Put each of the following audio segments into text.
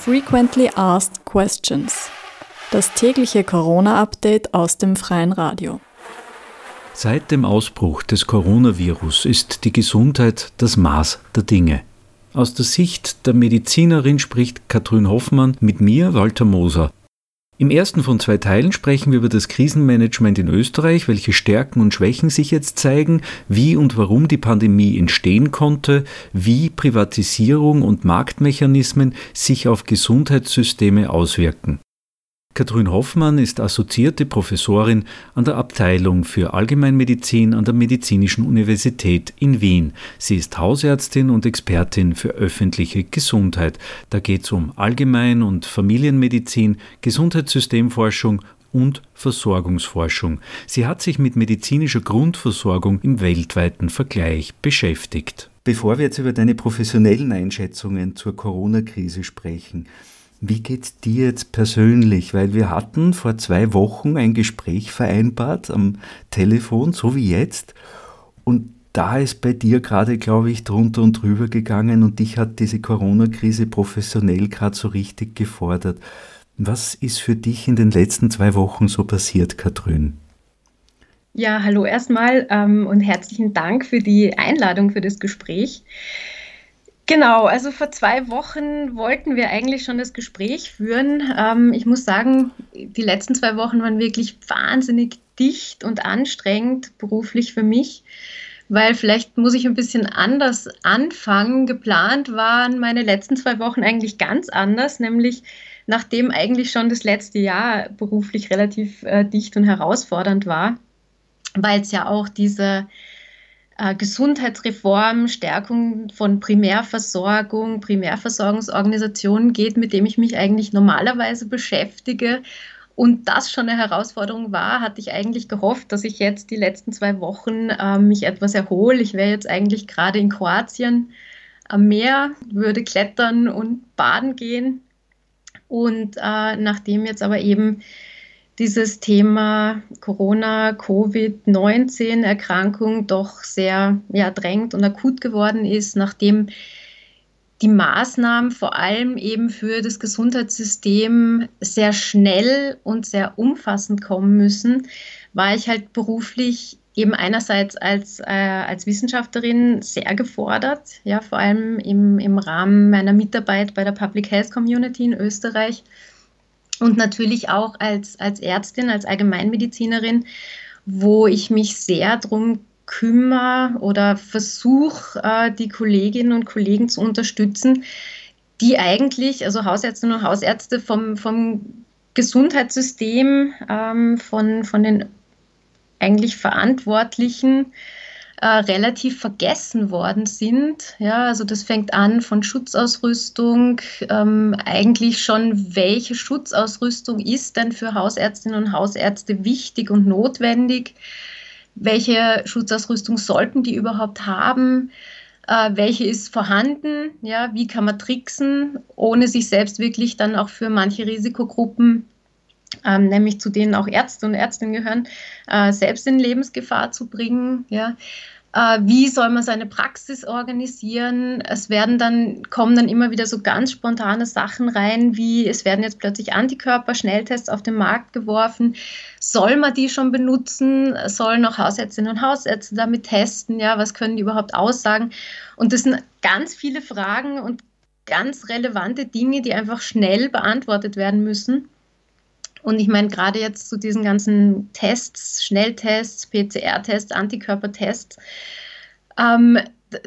Frequently Asked Questions. Das tägliche Corona-Update aus dem freien Radio. Seit dem Ausbruch des Coronavirus ist die Gesundheit das Maß der Dinge. Aus der Sicht der Medizinerin spricht Katrin Hoffmann mit mir, Walter Moser. Im ersten von zwei Teilen sprechen wir über das Krisenmanagement in Österreich, welche Stärken und Schwächen sich jetzt zeigen, wie und warum die Pandemie entstehen konnte, wie Privatisierung und Marktmechanismen sich auf Gesundheitssysteme auswirken. Katrin Hoffmann ist assoziierte Professorin an der Abteilung für Allgemeinmedizin an der Medizinischen Universität in Wien. Sie ist Hausärztin und Expertin für öffentliche Gesundheit. Da geht es um Allgemein- und Familienmedizin, Gesundheitssystemforschung und Versorgungsforschung. Sie hat sich mit medizinischer Grundversorgung im weltweiten Vergleich beschäftigt. Bevor wir jetzt über deine professionellen Einschätzungen zur Corona-Krise sprechen, wie geht's dir jetzt persönlich? Weil wir hatten vor zwei Wochen ein Gespräch vereinbart am Telefon, so wie jetzt. Und da ist bei dir gerade, glaube ich, drunter und drüber gegangen und dich hat diese Corona-Krise professionell gerade so richtig gefordert. Was ist für dich in den letzten zwei Wochen so passiert, Katrin? Ja, hallo erstmal ähm, und herzlichen Dank für die Einladung für das Gespräch. Genau, also vor zwei Wochen wollten wir eigentlich schon das Gespräch führen. Ähm, ich muss sagen, die letzten zwei Wochen waren wirklich wahnsinnig dicht und anstrengend beruflich für mich, weil vielleicht muss ich ein bisschen anders anfangen. Geplant waren meine letzten zwei Wochen eigentlich ganz anders, nämlich nachdem eigentlich schon das letzte Jahr beruflich relativ äh, dicht und herausfordernd war, weil es ja auch diese Gesundheitsreform, Stärkung von Primärversorgung, Primärversorgungsorganisationen geht, mit dem ich mich eigentlich normalerweise beschäftige. Und das schon eine Herausforderung war, hatte ich eigentlich gehofft, dass ich jetzt die letzten zwei Wochen äh, mich etwas erhole. Ich wäre jetzt eigentlich gerade in Kroatien am Meer, würde klettern und baden gehen. Und äh, nachdem jetzt aber eben dieses Thema Corona, Covid-19-Erkrankung doch sehr ja, drängt und akut geworden ist, nachdem die Maßnahmen vor allem eben für das Gesundheitssystem sehr schnell und sehr umfassend kommen müssen, war ich halt beruflich eben einerseits als, äh, als Wissenschaftlerin sehr gefordert, ja, vor allem im, im Rahmen meiner Mitarbeit bei der Public Health Community in Österreich und natürlich auch als, als Ärztin, als Allgemeinmedizinerin, wo ich mich sehr darum kümmere oder versuche, äh, die Kolleginnen und Kollegen zu unterstützen, die eigentlich, also Hausärztinnen und Hausärzte vom, vom Gesundheitssystem, ähm, von, von den eigentlich Verantwortlichen, äh, relativ vergessen worden sind. Ja, also das fängt an von Schutzausrüstung, ähm, eigentlich schon, welche Schutzausrüstung ist denn für Hausärztinnen und Hausärzte wichtig und notwendig? Welche Schutzausrüstung sollten die überhaupt haben? Äh, welche ist vorhanden? Ja, wie kann man tricksen, ohne sich selbst wirklich dann auch für manche Risikogruppen ähm, nämlich zu denen auch Ärzte und Ärztinnen gehören, äh, selbst in Lebensgefahr zu bringen. Ja. Äh, wie soll man seine Praxis organisieren? Es werden dann, kommen dann immer wieder so ganz spontane Sachen rein, wie es werden jetzt plötzlich Antikörper-Schnelltests auf den Markt geworfen. Soll man die schon benutzen? Sollen auch Hausärztinnen und Hausärzte damit testen? Ja, was können die überhaupt aussagen? Und das sind ganz viele Fragen und ganz relevante Dinge, die einfach schnell beantwortet werden müssen. Und ich meine, gerade jetzt zu diesen ganzen Tests, Schnelltests, PCR-Tests, Antikörpertests, ähm,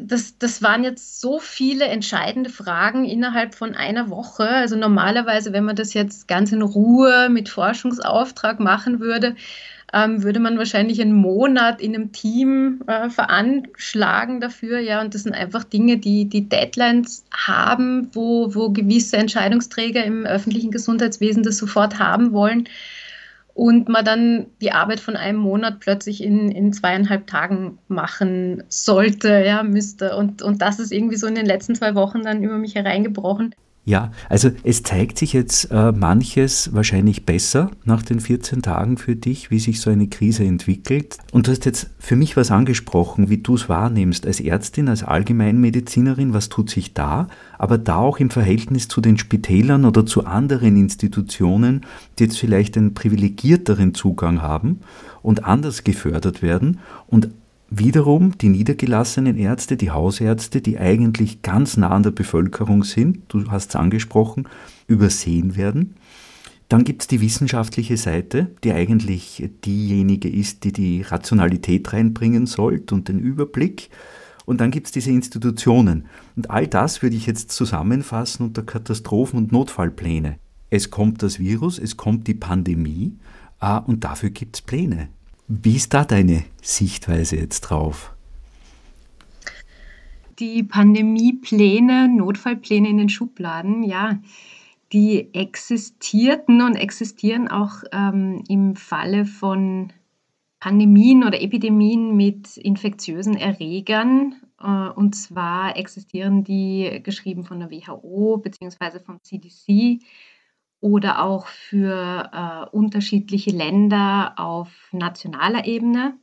das, das waren jetzt so viele entscheidende Fragen innerhalb von einer Woche. Also normalerweise, wenn man das jetzt ganz in Ruhe mit Forschungsauftrag machen würde, ähm, würde man wahrscheinlich einen Monat in einem Team äh, veranschlagen dafür. Ja, und das sind einfach Dinge, die die Deadlines haben, wo, wo gewisse Entscheidungsträger im öffentlichen Gesundheitswesen das sofort haben wollen. Und man dann die Arbeit von einem Monat plötzlich in, in zweieinhalb Tagen machen sollte, ja, müsste. Und, und das ist irgendwie so in den letzten zwei Wochen dann über mich hereingebrochen. Ja, also es zeigt sich jetzt äh, manches wahrscheinlich besser nach den 14 Tagen für dich, wie sich so eine Krise entwickelt. Und du hast jetzt für mich was angesprochen, wie du es wahrnimmst als Ärztin, als Allgemeinmedizinerin, was tut sich da, aber da auch im Verhältnis zu den Spitälern oder zu anderen Institutionen, die jetzt vielleicht einen privilegierteren Zugang haben und anders gefördert werden und Wiederum die niedergelassenen Ärzte, die Hausärzte, die eigentlich ganz nah an der Bevölkerung sind, du hast es angesprochen, übersehen werden. Dann gibt es die wissenschaftliche Seite, die eigentlich diejenige ist, die die Rationalität reinbringen sollte und den Überblick. Und dann gibt es diese Institutionen. Und all das würde ich jetzt zusammenfassen unter Katastrophen- und Notfallpläne. Es kommt das Virus, es kommt die Pandemie äh, und dafür gibt es Pläne. Wie ist da deine Sichtweise jetzt drauf? Die Pandemiepläne, Notfallpläne in den Schubladen, ja, die existierten und existieren auch ähm, im Falle von Pandemien oder Epidemien mit infektiösen Erregern. Äh, und zwar existieren die geschrieben von der WHO bzw. vom CDC oder auch für äh, unterschiedliche Länder auf nationaler Ebene.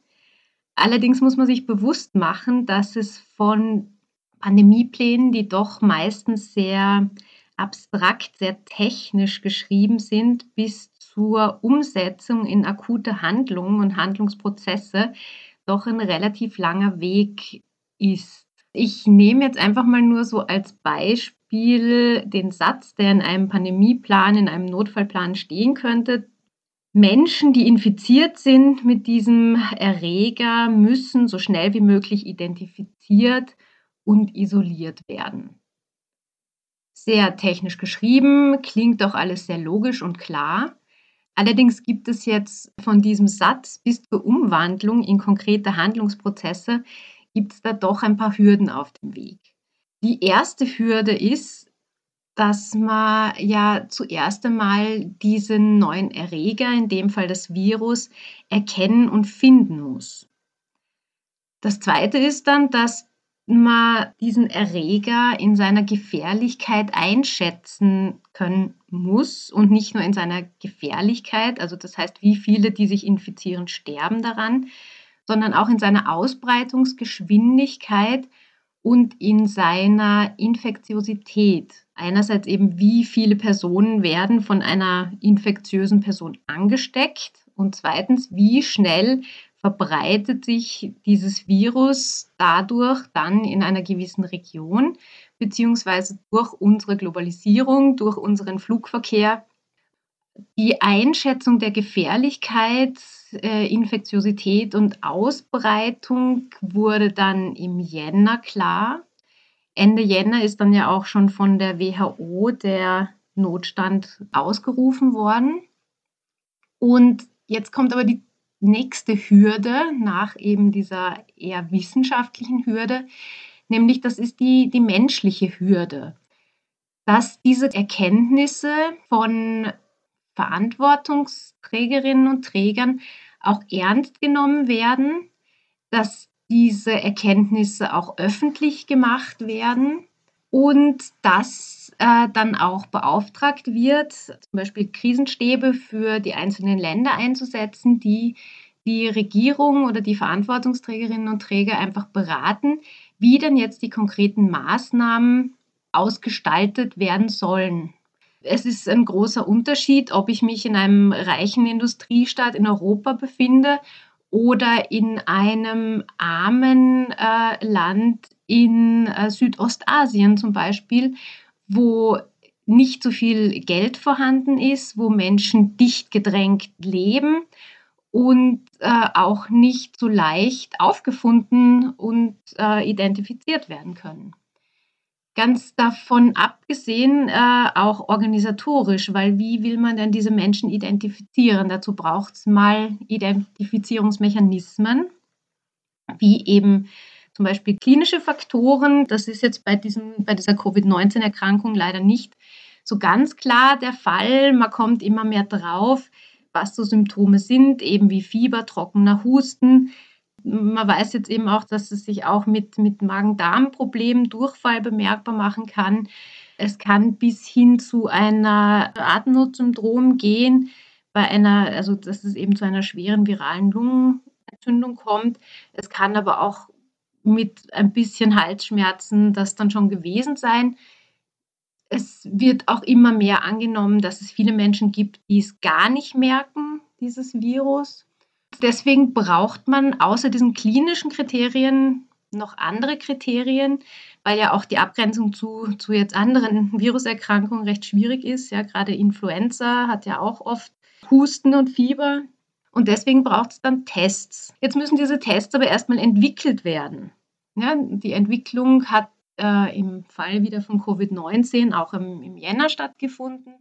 Allerdings muss man sich bewusst machen, dass es von Pandemieplänen, die doch meistens sehr abstrakt, sehr technisch geschrieben sind, bis zur Umsetzung in akute Handlungen und Handlungsprozesse doch ein relativ langer Weg ist. Ich nehme jetzt einfach mal nur so als Beispiel Beispiel den Satz, der in einem Pandemieplan, in einem Notfallplan stehen könnte. Menschen, die infiziert sind mit diesem Erreger, müssen so schnell wie möglich identifiziert und isoliert werden. Sehr technisch geschrieben, klingt doch alles sehr logisch und klar. Allerdings gibt es jetzt von diesem Satz bis zur Umwandlung in konkrete Handlungsprozesse, gibt es da doch ein paar Hürden auf dem Weg. Die erste Hürde ist, dass man ja zuerst einmal diesen neuen Erreger, in dem Fall das Virus, erkennen und finden muss. Das zweite ist dann, dass man diesen Erreger in seiner Gefährlichkeit einschätzen können muss und nicht nur in seiner Gefährlichkeit, also das heißt, wie viele, die sich infizieren, sterben daran, sondern auch in seiner Ausbreitungsgeschwindigkeit und in seiner Infektiosität. Einerseits eben, wie viele Personen werden von einer infektiösen Person angesteckt und zweitens, wie schnell verbreitet sich dieses Virus dadurch dann in einer gewissen Region, beziehungsweise durch unsere Globalisierung, durch unseren Flugverkehr. Die Einschätzung der Gefährlichkeit äh, Infektiosität und Ausbreitung wurde dann im Jänner klar. Ende Jänner ist dann ja auch schon von der WHO der Notstand ausgerufen worden. Und jetzt kommt aber die nächste Hürde nach eben dieser eher wissenschaftlichen Hürde, nämlich das ist die, die menschliche Hürde, dass diese Erkenntnisse von Verantwortungsträgerinnen und Trägern auch ernst genommen werden, dass diese Erkenntnisse auch öffentlich gemacht werden und dass äh, dann auch beauftragt wird, zum Beispiel Krisenstäbe für die einzelnen Länder einzusetzen, die die Regierung oder die Verantwortungsträgerinnen und Träger einfach beraten, wie denn jetzt die konkreten Maßnahmen ausgestaltet werden sollen. Es ist ein großer Unterschied, ob ich mich in einem reichen Industriestaat in Europa befinde oder in einem armen äh, Land in äh, Südostasien zum Beispiel, wo nicht so viel Geld vorhanden ist, wo Menschen dicht gedrängt leben und äh, auch nicht so leicht aufgefunden und äh, identifiziert werden können. Ganz davon abgesehen, äh, auch organisatorisch, weil wie will man denn diese Menschen identifizieren? Dazu braucht es mal Identifizierungsmechanismen, wie eben zum Beispiel klinische Faktoren. Das ist jetzt bei, diesem, bei dieser Covid-19-Erkrankung leider nicht so ganz klar der Fall. Man kommt immer mehr drauf, was so Symptome sind, eben wie Fieber, trockener Husten, man weiß jetzt eben auch, dass es sich auch mit, mit Magen-Darm-Problemen, Durchfall bemerkbar machen kann. Es kann bis hin zu einer Atemnotsyndrom gehen, bei einer, also dass es eben zu einer schweren viralen Lungenentzündung kommt. Es kann aber auch mit ein bisschen Halsschmerzen das dann schon gewesen sein. Es wird auch immer mehr angenommen, dass es viele Menschen gibt, die es gar nicht merken, dieses Virus. Deswegen braucht man außer diesen klinischen Kriterien noch andere Kriterien, weil ja auch die Abgrenzung zu, zu jetzt anderen Viruserkrankungen recht schwierig ist. Ja, gerade Influenza hat ja auch oft Husten und Fieber. Und deswegen braucht es dann Tests. Jetzt müssen diese Tests aber erstmal entwickelt werden. Ja, die Entwicklung hat äh, im Fall wieder von Covid-19 auch im, im Jänner stattgefunden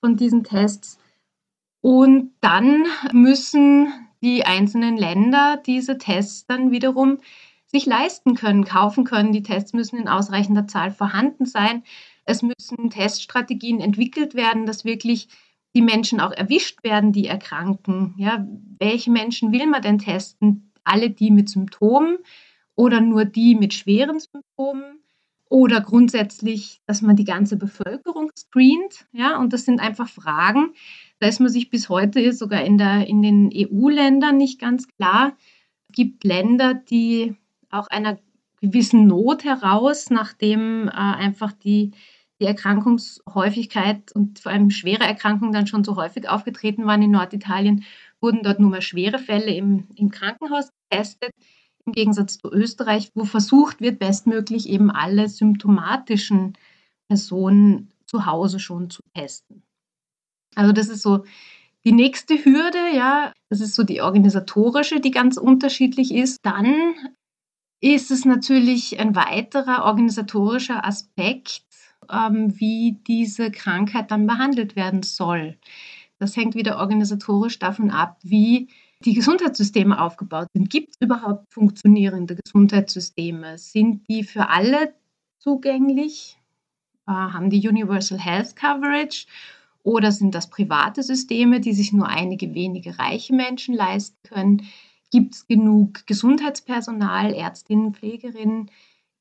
von diesen Tests. Und dann müssen die einzelnen Länder diese Tests dann wiederum sich leisten können, kaufen können. Die Tests müssen in ausreichender Zahl vorhanden sein. Es müssen Teststrategien entwickelt werden, dass wirklich die Menschen auch erwischt werden, die erkranken. Ja, welche Menschen will man denn testen? Alle die mit Symptomen oder nur die mit schweren Symptomen? Oder grundsätzlich, dass man die ganze Bevölkerung screent. Ja, und das sind einfach Fragen, da ist man sich bis heute sogar in, der, in den EU-Ländern nicht ganz klar. Es gibt Länder, die auch einer gewissen Not heraus, nachdem äh, einfach die, die Erkrankungshäufigkeit und vor allem schwere Erkrankungen dann schon so häufig aufgetreten waren in Norditalien, wurden dort nur mehr schwere Fälle im, im Krankenhaus getestet, im Gegensatz zu Österreich, wo versucht wird, bestmöglich eben alle symptomatischen Personen zu Hause schon zu testen. Also das ist so die nächste Hürde, ja, das ist so die organisatorische, die ganz unterschiedlich ist. Dann ist es natürlich ein weiterer organisatorischer Aspekt, ähm, wie diese Krankheit dann behandelt werden soll. Das hängt wieder organisatorisch davon ab, wie die Gesundheitssysteme aufgebaut sind. Gibt es überhaupt funktionierende Gesundheitssysteme? Sind die für alle zugänglich? Äh, haben die Universal Health Coverage? Oder sind das private Systeme, die sich nur einige wenige reiche Menschen leisten können? Gibt es genug Gesundheitspersonal, Ärztinnen, Pflegerinnen?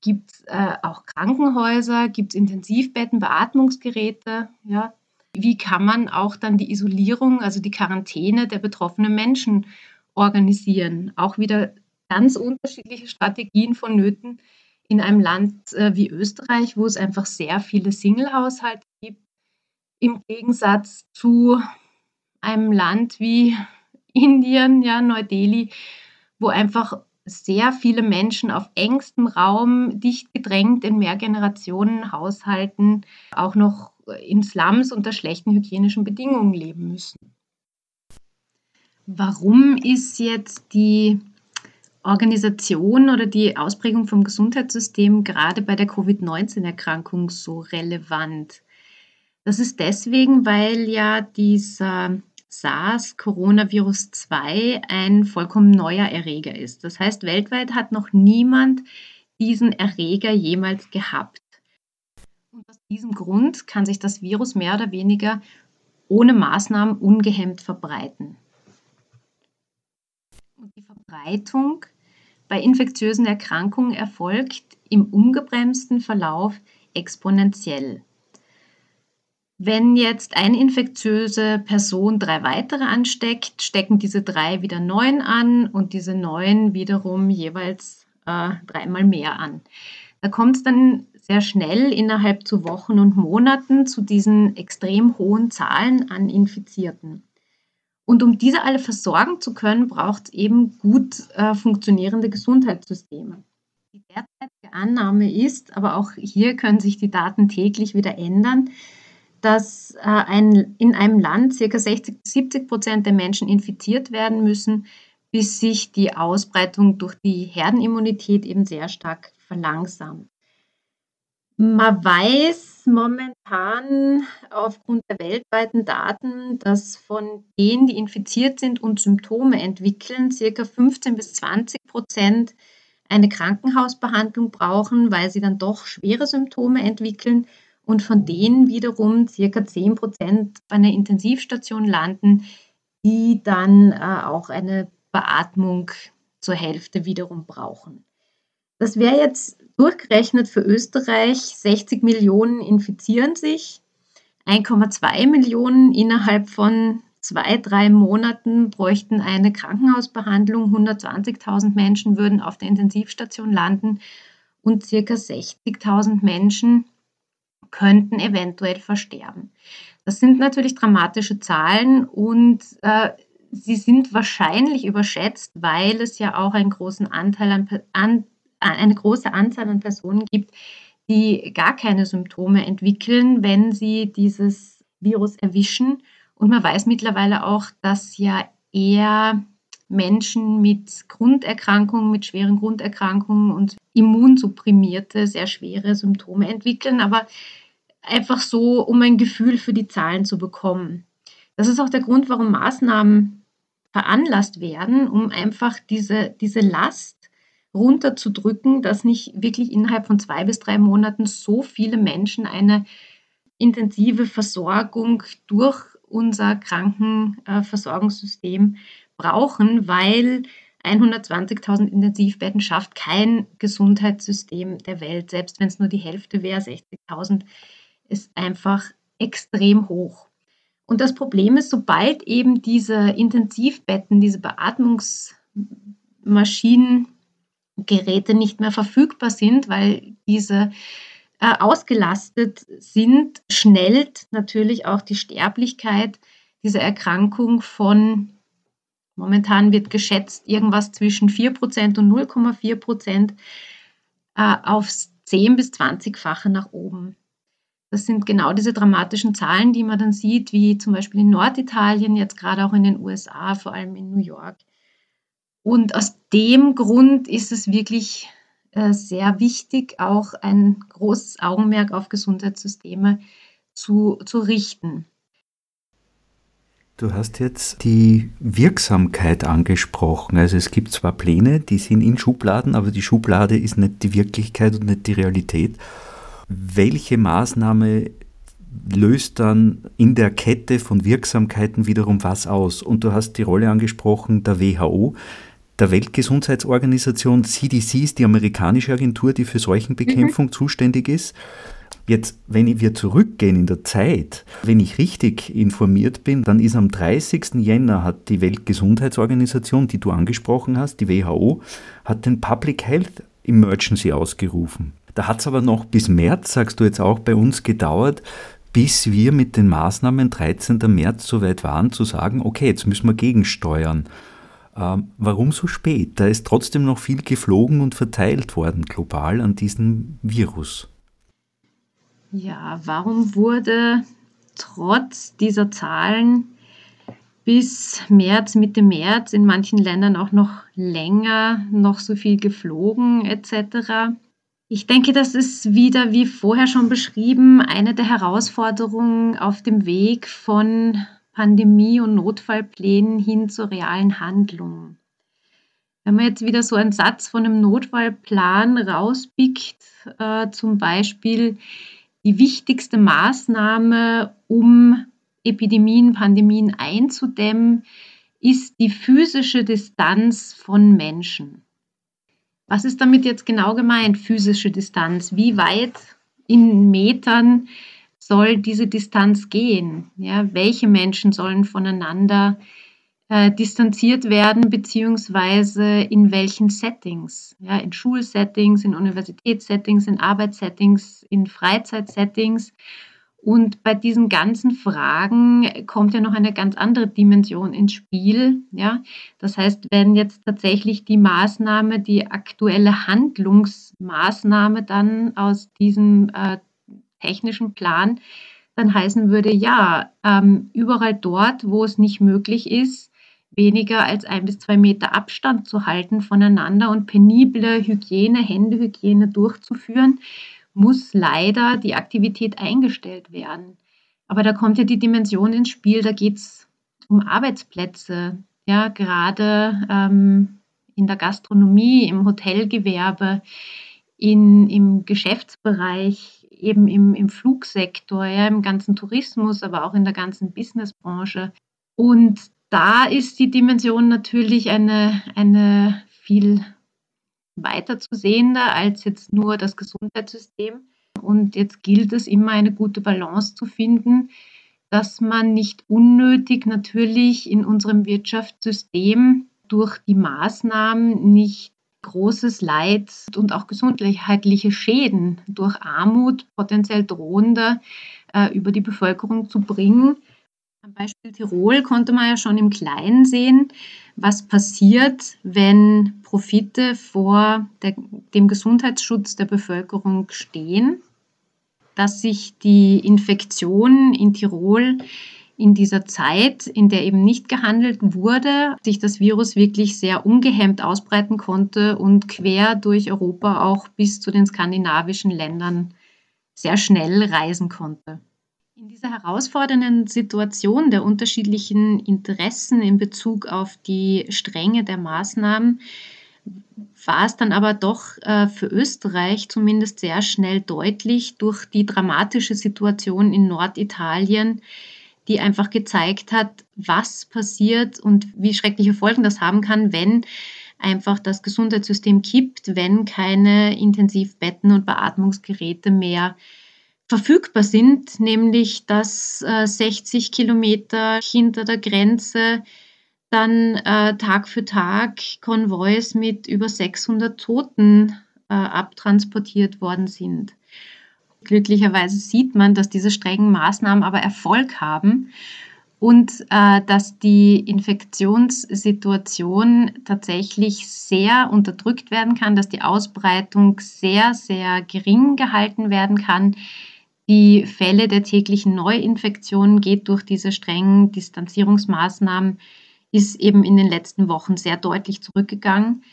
Gibt es äh, auch Krankenhäuser? Gibt es Intensivbetten, Beatmungsgeräte? Ja? Wie kann man auch dann die Isolierung, also die Quarantäne der betroffenen Menschen organisieren? Auch wieder ganz unterschiedliche Strategien vonnöten in einem Land äh, wie Österreich, wo es einfach sehr viele Single-Haushalte im Gegensatz zu einem Land wie Indien, ja, Neu-Delhi, wo einfach sehr viele Menschen auf engstem Raum, dicht gedrängt in Mehrgenerationen-Haushalten, auch noch in Slums unter schlechten hygienischen Bedingungen leben müssen. Warum ist jetzt die Organisation oder die Ausprägung vom Gesundheitssystem gerade bei der Covid-19-Erkrankung so relevant? Das ist deswegen, weil ja dieser SARS-Coronavirus 2 ein vollkommen neuer Erreger ist. Das heißt, weltweit hat noch niemand diesen Erreger jemals gehabt. Und aus diesem Grund kann sich das Virus mehr oder weniger ohne Maßnahmen ungehemmt verbreiten. Und die Verbreitung bei infektiösen Erkrankungen erfolgt im ungebremsten Verlauf exponentiell. Wenn jetzt eine infektiöse Person drei weitere ansteckt, stecken diese drei wieder neun an und diese neun wiederum jeweils äh, dreimal mehr an. Da kommt es dann sehr schnell innerhalb zu Wochen und Monaten zu diesen extrem hohen Zahlen an Infizierten. Und um diese alle versorgen zu können, braucht es eben gut äh, funktionierende Gesundheitssysteme. Die derzeitige Annahme ist, aber auch hier können sich die Daten täglich wieder ändern, dass äh, ein, in einem Land ca. 60 70 Prozent der Menschen infiziert werden müssen, bis sich die Ausbreitung durch die Herdenimmunität eben sehr stark verlangsamt. Man weiß momentan aufgrund der weltweiten Daten, dass von denen, die infiziert sind und Symptome entwickeln, ca. 15 bis 20 Prozent eine Krankenhausbehandlung brauchen, weil sie dann doch schwere Symptome entwickeln und von denen wiederum circa 10 Prozent bei einer Intensivstation landen, die dann äh, auch eine Beatmung zur Hälfte wiederum brauchen. Das wäre jetzt Durchgerechnet für Österreich, 60 Millionen infizieren sich, 1,2 Millionen innerhalb von zwei, drei Monaten bräuchten eine Krankenhausbehandlung, 120.000 Menschen würden auf der Intensivstation landen und circa 60.000 Menschen könnten eventuell versterben. Das sind natürlich dramatische Zahlen und äh, sie sind wahrscheinlich überschätzt, weil es ja auch einen großen Anteil an, an, eine große Anzahl an Personen gibt, die gar keine Symptome entwickeln, wenn sie dieses Virus erwischen. Und man weiß mittlerweile auch, dass ja eher Menschen mit Grunderkrankungen, mit schweren Grunderkrankungen und immunsupprimierte, sehr schwere Symptome entwickeln. Aber einfach so, um ein Gefühl für die Zahlen zu bekommen. Das ist auch der Grund, warum Maßnahmen veranlasst werden, um einfach diese, diese Last runterzudrücken, dass nicht wirklich innerhalb von zwei bis drei Monaten so viele Menschen eine intensive Versorgung durch unser Krankenversorgungssystem brauchen, weil 120.000 Intensivbetten schafft kein Gesundheitssystem der Welt, selbst wenn es nur die Hälfte wäre, 60.000 ist einfach extrem hoch. Und das Problem ist, sobald eben diese Intensivbetten, diese Beatmungsmaschinen, Geräte nicht mehr verfügbar sind, weil diese äh, ausgelastet sind, schnellt natürlich auch die Sterblichkeit dieser Erkrankung von, momentan wird geschätzt, irgendwas zwischen 4% und 0,4% äh, aufs 10- bis 20-fache nach oben. Das sind genau diese dramatischen Zahlen, die man dann sieht, wie zum Beispiel in Norditalien, jetzt gerade auch in den USA, vor allem in New York. Und aus dem Grund ist es wirklich äh, sehr wichtig, auch ein großes Augenmerk auf Gesundheitssysteme zu, zu richten. Du hast jetzt die Wirksamkeit angesprochen. Also es gibt zwar Pläne, die sind in Schubladen, aber die Schublade ist nicht die Wirklichkeit und nicht die Realität welche Maßnahme löst dann in der Kette von Wirksamkeiten wiederum was aus? Und du hast die Rolle angesprochen der WHO, der Weltgesundheitsorganisation. CDC ist die amerikanische Agentur, die für Seuchenbekämpfung mhm. zuständig ist. Jetzt, wenn wir zurückgehen in der Zeit, wenn ich richtig informiert bin, dann ist am 30. Jänner hat die Weltgesundheitsorganisation, die du angesprochen hast, die WHO, hat den Public Health Emergency ausgerufen. Da hat es aber noch bis März, sagst du jetzt auch, bei uns gedauert, bis wir mit den Maßnahmen 13. März so weit waren, zu sagen, okay, jetzt müssen wir gegensteuern. Ähm, warum so spät? Da ist trotzdem noch viel geflogen und verteilt worden global an diesem Virus. Ja, warum wurde trotz dieser Zahlen bis März, Mitte März in manchen Ländern auch noch länger noch so viel geflogen etc.? Ich denke, das ist wieder, wie vorher schon beschrieben, eine der Herausforderungen auf dem Weg von Pandemie- und Notfallplänen hin zur realen Handlung. Wenn man jetzt wieder so einen Satz von einem Notfallplan rauspickt, äh, zum Beispiel die wichtigste Maßnahme, um Epidemien, Pandemien einzudämmen, ist die physische Distanz von Menschen. Was ist damit jetzt genau gemeint, physische Distanz? Wie weit in Metern soll diese Distanz gehen? Ja, welche Menschen sollen voneinander äh, distanziert werden, beziehungsweise in welchen Settings? Ja, in Schulsettings, in Universitätssettings, in Arbeitssettings, in Freizeitsettings. Und bei diesen ganzen Fragen kommt ja noch eine ganz andere Dimension ins Spiel. Ja? Das heißt, wenn jetzt tatsächlich die Maßnahme, die aktuelle Handlungsmaßnahme dann aus diesem äh, technischen Plan dann heißen würde, ja, ähm, überall dort, wo es nicht möglich ist, weniger als ein bis zwei Meter Abstand zu halten voneinander und penible Hygiene, Händehygiene durchzuführen, muss leider die Aktivität eingestellt werden. Aber da kommt ja die Dimension ins Spiel, da geht es um Arbeitsplätze, ja, gerade ähm, in der Gastronomie, im Hotelgewerbe, in, im Geschäftsbereich, eben im, im Flugsektor, ja, im ganzen Tourismus, aber auch in der ganzen Businessbranche. Und da ist die Dimension natürlich eine, eine viel weiter zu sehender als jetzt nur das Gesundheitssystem. Und jetzt gilt es immer eine gute Balance zu finden, dass man nicht unnötig natürlich in unserem Wirtschaftssystem durch die Maßnahmen nicht großes Leid und auch gesundheitliche Schäden durch Armut potenziell drohender äh, über die Bevölkerung zu bringen. Am Beispiel Tirol konnte man ja schon im Kleinen sehen, was passiert, wenn Profite vor der, dem Gesundheitsschutz der Bevölkerung stehen, dass sich die Infektion in Tirol in dieser Zeit, in der eben nicht gehandelt wurde, sich das Virus wirklich sehr ungehemmt ausbreiten konnte und quer durch Europa auch bis zu den skandinavischen Ländern sehr schnell reisen konnte. In dieser herausfordernden Situation der unterschiedlichen Interessen in Bezug auf die Strenge der Maßnahmen war es dann aber doch äh, für Österreich zumindest sehr schnell deutlich durch die dramatische Situation in Norditalien, die einfach gezeigt hat, was passiert und wie schreckliche Folgen das haben kann, wenn einfach das Gesundheitssystem kippt, wenn keine Intensivbetten und Beatmungsgeräte mehr verfügbar sind, nämlich dass äh, 60 Kilometer hinter der Grenze dann äh, Tag für Tag Konvois mit über 600 Toten äh, abtransportiert worden sind. Glücklicherweise sieht man, dass diese strengen Maßnahmen aber Erfolg haben und äh, dass die Infektionssituation tatsächlich sehr unterdrückt werden kann, dass die Ausbreitung sehr, sehr gering gehalten werden kann. Die Fälle der täglichen Neuinfektionen geht durch diese strengen Distanzierungsmaßnahmen ist eben in den letzten Wochen sehr deutlich zurückgegangen.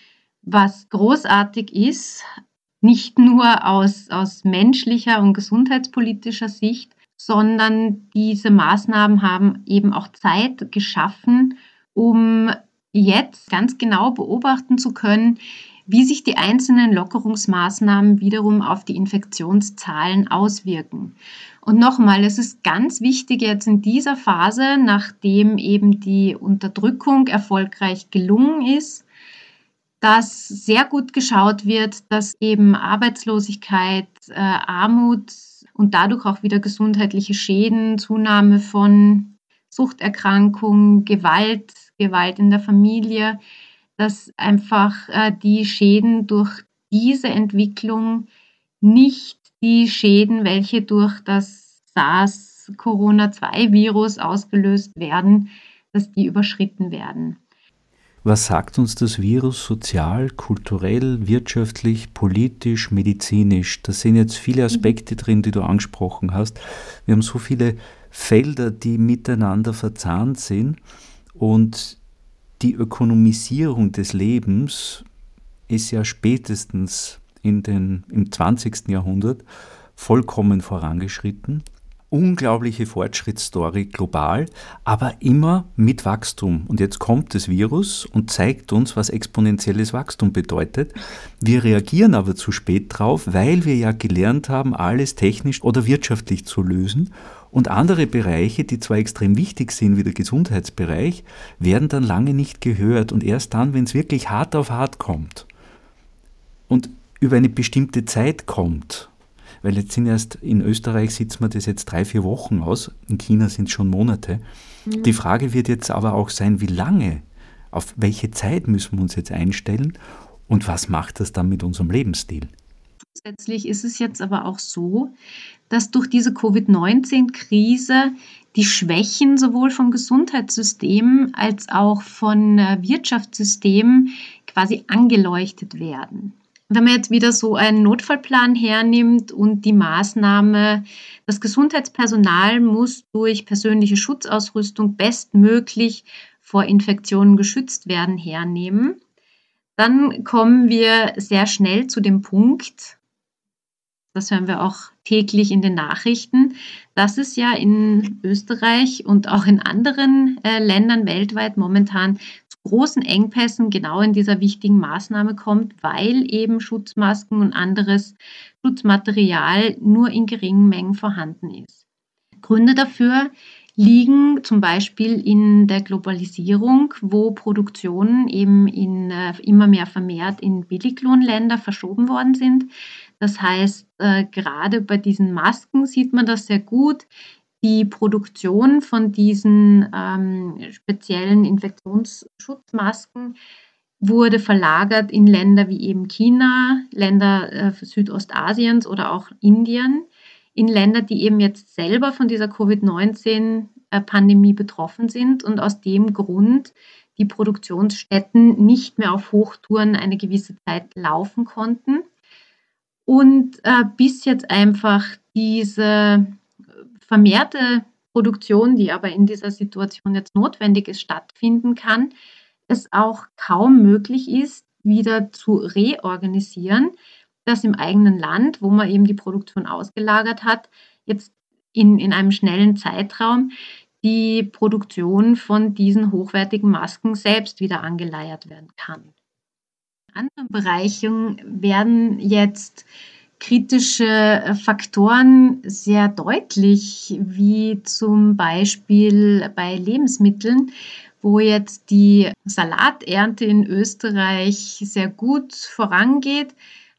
Was großartig ist, nicht nur aus, aus menschlicher und gesundheitspolitischer Sicht, sondern diese Maßnahmen haben eben auch Zeit geschaffen, um jetzt ganz genau beobachten zu können, wie sich die einzelnen Lockerungsmaßnahmen wiederum auf die Infektionszahlen auswirken. Und nochmal, es ist ganz wichtig jetzt in dieser Phase, nachdem eben die Unterdrückung erfolgreich gelungen ist, dass sehr gut geschaut wird, dass eben Arbeitslosigkeit, äh, Armut und dadurch auch wieder gesundheitliche Schäden, Zunahme von Suchterkrankungen, Gewalt, Gewalt in der Familie, dass einfach äh, die Schäden durch diese Entwicklung nicht die Schäden, welche durch das SARS-Corona-2-Virus ausgelöst werden, dass die überschritten werden. Was sagt uns das Virus sozial, kulturell, wirtschaftlich, politisch, medizinisch? Da sind jetzt viele Aspekte drin, die du angesprochen hast. Wir haben so viele Felder, die miteinander verzahnt sind und die Ökonomisierung des Lebens ist ja spätestens in den, im 20. Jahrhundert vollkommen vorangeschritten unglaubliche Fortschrittsstory global, aber immer mit Wachstum. Und jetzt kommt das Virus und zeigt uns, was exponentielles Wachstum bedeutet. Wir reagieren aber zu spät drauf, weil wir ja gelernt haben, alles technisch oder wirtschaftlich zu lösen. Und andere Bereiche, die zwar extrem wichtig sind, wie der Gesundheitsbereich, werden dann lange nicht gehört. Und erst dann, wenn es wirklich hart auf hart kommt und über eine bestimmte Zeit kommt, weil jetzt sind erst in Österreich sitzt man das jetzt drei, vier Wochen aus, in China sind es schon Monate. Mhm. Die Frage wird jetzt aber auch sein, wie lange, auf welche Zeit müssen wir uns jetzt einstellen und was macht das dann mit unserem Lebensstil? Zusätzlich ist es jetzt aber auch so, dass durch diese Covid-19-Krise die Schwächen sowohl vom Gesundheitssystem als auch von äh, Wirtschaftssystemen quasi angeleuchtet werden. Wenn man jetzt wieder so einen Notfallplan hernimmt und die Maßnahme, das Gesundheitspersonal muss durch persönliche Schutzausrüstung bestmöglich vor Infektionen geschützt werden, hernehmen, dann kommen wir sehr schnell zu dem Punkt, das hören wir auch täglich in den Nachrichten, dass es ja in Österreich und auch in anderen äh, Ländern weltweit momentan großen Engpässen genau in dieser wichtigen Maßnahme kommt, weil eben Schutzmasken und anderes Schutzmaterial nur in geringen Mengen vorhanden ist. Gründe dafür liegen zum Beispiel in der Globalisierung, wo Produktionen eben in, äh, immer mehr vermehrt in Billiglohnländer verschoben worden sind. Das heißt, äh, gerade bei diesen Masken sieht man das sehr gut. Die Produktion von diesen ähm, speziellen Infektionsschutzmasken wurde verlagert in Länder wie eben China, Länder äh, Südostasiens oder auch Indien in Länder, die eben jetzt selber von dieser Covid-19-Pandemie betroffen sind und aus dem Grund die Produktionsstätten nicht mehr auf Hochtouren eine gewisse Zeit laufen konnten. Und äh, bis jetzt einfach diese vermehrte Produktion, die aber in dieser Situation jetzt notwendig ist, stattfinden kann, es auch kaum möglich ist, wieder zu reorganisieren, dass im eigenen Land, wo man eben die Produktion ausgelagert hat, jetzt in, in einem schnellen Zeitraum die Produktion von diesen hochwertigen Masken selbst wieder angeleiert werden kann. Anderen Bereichen werden jetzt kritische Faktoren sehr deutlich, wie zum Beispiel bei Lebensmitteln, wo jetzt die Salaternte in Österreich sehr gut vorangeht,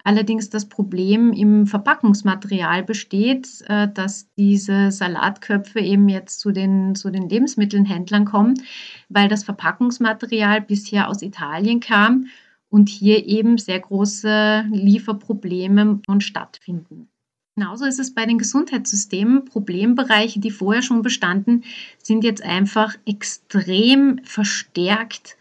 allerdings das Problem im Verpackungsmaterial besteht, äh, dass diese Salatköpfe eben jetzt zu den, zu den Lebensmittelhändlern kommen, weil das Verpackungsmaterial bisher aus Italien kam und hier eben sehr große Lieferprobleme stattfinden. Genauso ist es bei den Gesundheitssystemen. Problembereiche, die vorher schon bestanden, sind jetzt einfach extrem verstärkt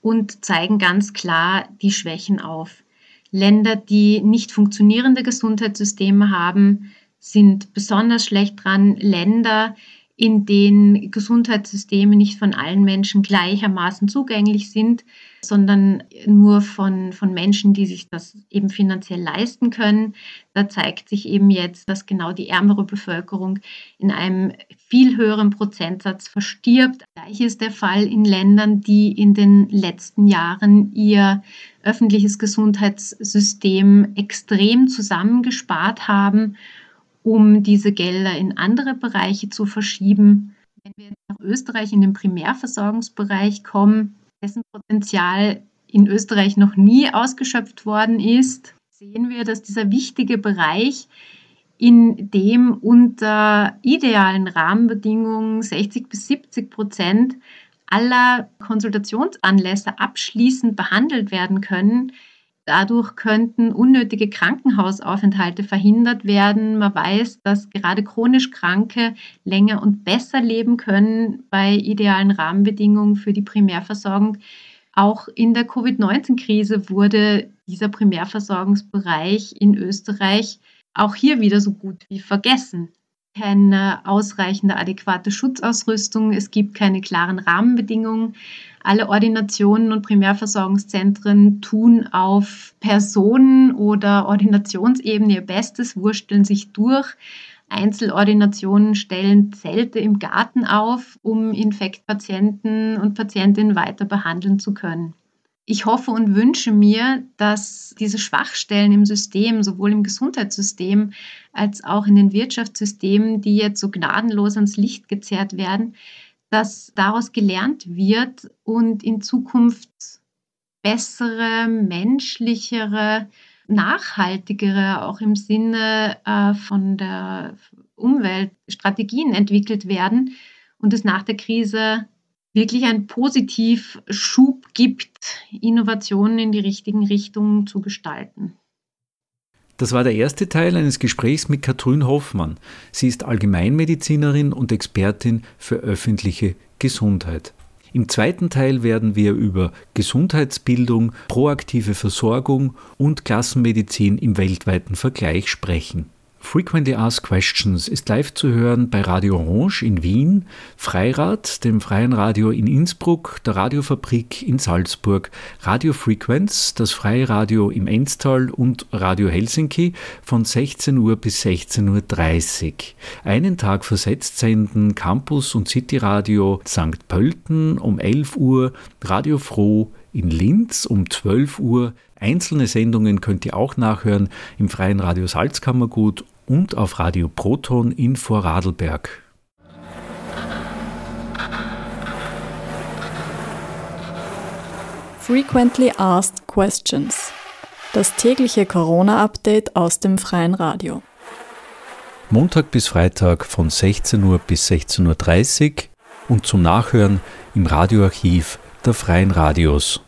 und zeigen ganz klar die Schwächen auf. Länder, die nicht funktionierende Gesundheitssysteme haben, sind besonders schlecht dran. Länder, in denen Gesundheitssysteme nicht von allen Menschen gleichermaßen zugänglich sind, sondern nur von, von Menschen, die sich das eben finanziell leisten können. Da zeigt sich eben jetzt, dass genau die ärmere Bevölkerung in einem viel höheren Prozentsatz verstirbt. Gleich ist der Fall in Ländern, die in den letzten Jahren ihr öffentliches Gesundheitssystem extrem zusammengespart haben um diese Gelder in andere Bereiche zu verschieben. Wenn wir nach Österreich in den Primärversorgungsbereich kommen, dessen Potenzial in Österreich noch nie ausgeschöpft worden ist, sehen wir, dass dieser wichtige Bereich, in dem unter idealen Rahmenbedingungen 60 bis 70 Prozent aller Konsultationsanlässe abschließend behandelt werden können, Dadurch könnten unnötige Krankenhausaufenthalte verhindert werden. Man weiß, dass gerade chronisch Kranke länger und besser leben können bei idealen Rahmenbedingungen für die Primärversorgung. Auch in der Covid-19-Krise wurde dieser Primärversorgungsbereich in Österreich auch hier wieder so gut wie vergessen keine ausreichende adäquate Schutzausrüstung, es gibt keine klaren Rahmenbedingungen. Alle Ordinationen und Primärversorgungszentren tun auf Personen- oder Ordinationsebene ihr Bestes, wursteln sich durch. Einzelordinationen stellen Zelte im Garten auf, um Infektpatienten und Patientinnen weiter behandeln zu können ich hoffe und wünsche mir, dass diese Schwachstellen im System, sowohl im Gesundheitssystem als auch in den Wirtschaftssystemen, die jetzt so gnadenlos ans Licht gezerrt werden, dass daraus gelernt wird und in Zukunft bessere, menschlichere, nachhaltigere, auch im Sinne äh, von der Umwelt Strategien entwickelt werden und es nach der Krise wirklich ein Positivschub gibt, Innovationen in die richtigen Richtungen zu gestalten. Das war der erste Teil eines Gesprächs mit Katrin Hoffmann. Sie ist Allgemeinmedizinerin und Expertin für öffentliche Gesundheit. Im zweiten Teil werden wir über Gesundheitsbildung, proaktive Versorgung und Klassenmedizin im weltweiten Vergleich sprechen. Frequently Asked Questions ist live zu hören bei Radio Orange in Wien, Freirad, dem freien Radio in Innsbruck, der Radiofabrik in Salzburg, Radio Frequenz, das freie Radio im Enstal und Radio Helsinki von 16 Uhr bis 16.30 Uhr. Einen Tag versetzt senden Campus und City Radio St. Pölten um 11 Uhr, Radio Froh in Linz um 12 Uhr. Einzelne Sendungen könnt ihr auch nachhören im freien Radio Salzkammergut und auf Radio Proton in Vorarlberg. Frequently Asked Questions. Das tägliche Corona-Update aus dem freien Radio. Montag bis Freitag von 16 Uhr bis 16.30 Uhr und zum Nachhören im Radioarchiv der freien Radios.